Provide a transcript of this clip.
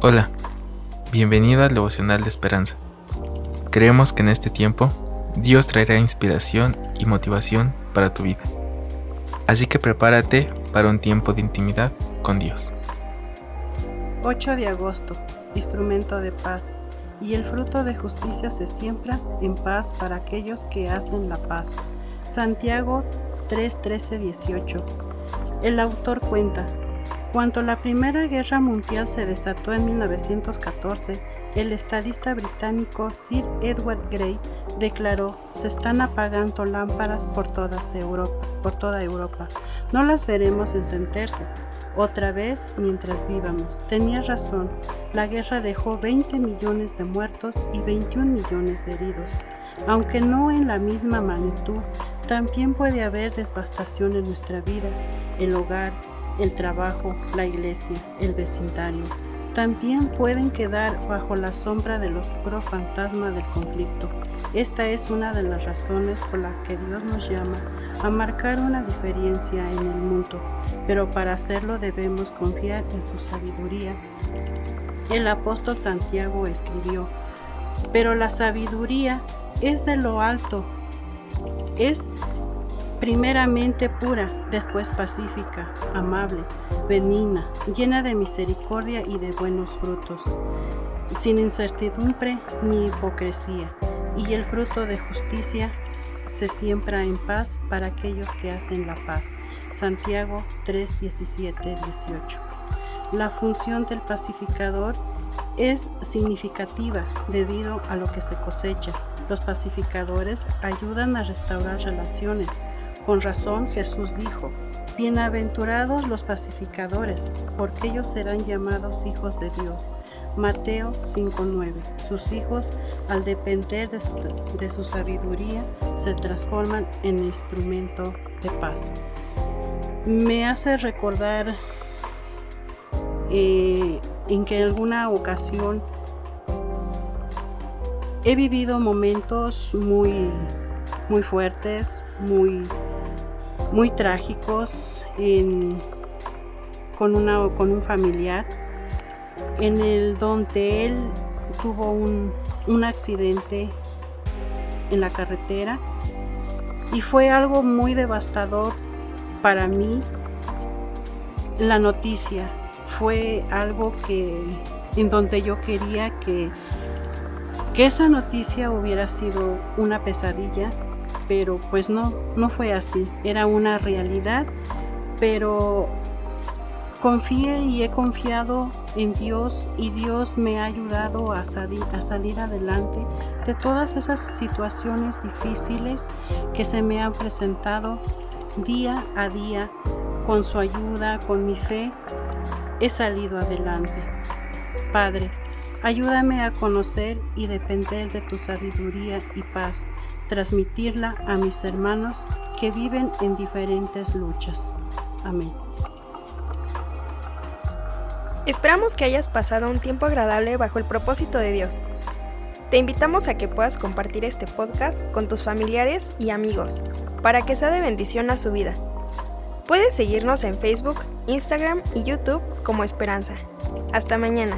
Hola, bienvenido al devocional de esperanza. Creemos que en este tiempo Dios traerá inspiración y motivación para tu vida. Así que prepárate para un tiempo de intimidad con Dios. 8 de agosto, instrumento de paz, y el fruto de justicia se siembra en paz para aquellos que hacen la paz. Santiago 3, 13, 18. El autor cuenta, cuando la Primera Guerra Mundial se desató en 1914, el estadista británico Sir Edward Grey declaró, se están apagando lámparas por, toda Europa. No las veremos encenderse otra vez mientras vivamos. Tenía razón, la guerra dejó 20 millones de muertos y 21 millones de heridos. Aunque no en la misma magnitud, también puede haber devastación en nuestra vida, el hogar, el trabajo, la iglesia, el vecindario. También pueden quedar bajo la sombra del oscuro fantasma del conflicto. Esta es una de las razones por las que Dios nos llama a marcar una diferencia en el mundo, pero para hacerlo debemos confiar en su sabiduría. El apóstol Santiago escribió, pero la sabiduría es de lo alto, es primeramente pura, después pacífica, amable, benigna, llena de misericordia y de buenos frutos, sin incertidumbre ni hipocresía, y el fruto de justicia se siembra en paz para aquellos que hacen la paz. Santiago 3, 17, 18. La función del pacificador es significativa debido a lo que se cosecha. Los pacificadores ayudan a restaurar relaciones, con razón Jesús dijo, Bienaventurados los pacificadores, porque ellos serán llamados hijos de Dios. Mateo 5:9. Sus hijos, al depender de su, sabiduría, se transforman en instrumento de paz. Me hace recordar eh, en que en alguna ocasión he vivido momentos muy, muy fuertes, muy muy trágicos con, una, con un familiar, en el donde él tuvo un, un accidente en la carretera y fue algo muy devastador para mí. La noticia fue algo que en donde yo quería que, que esa noticia hubiera sido una pesadilla pero pues no, no fue así, era una realidad, pero confié y he confiado en Dios y Dios me ha ayudado a salir, a salir adelante de todas esas situaciones difíciles que se me han presentado día a día. Con su ayuda, con mi fe, he salido adelante. Padre, ayúdame a conocer y depender de tu sabiduría y paz transmitirla a mis hermanos que viven en diferentes luchas. Amén. Esperamos que hayas pasado un tiempo agradable bajo el propósito de Dios. Te invitamos a que puedas compartir este podcast con tus familiares y amigos para que sea de bendición a su vida. Puedes seguirnos en Facebook, Instagram y YouTube como Esperanza. Hasta mañana.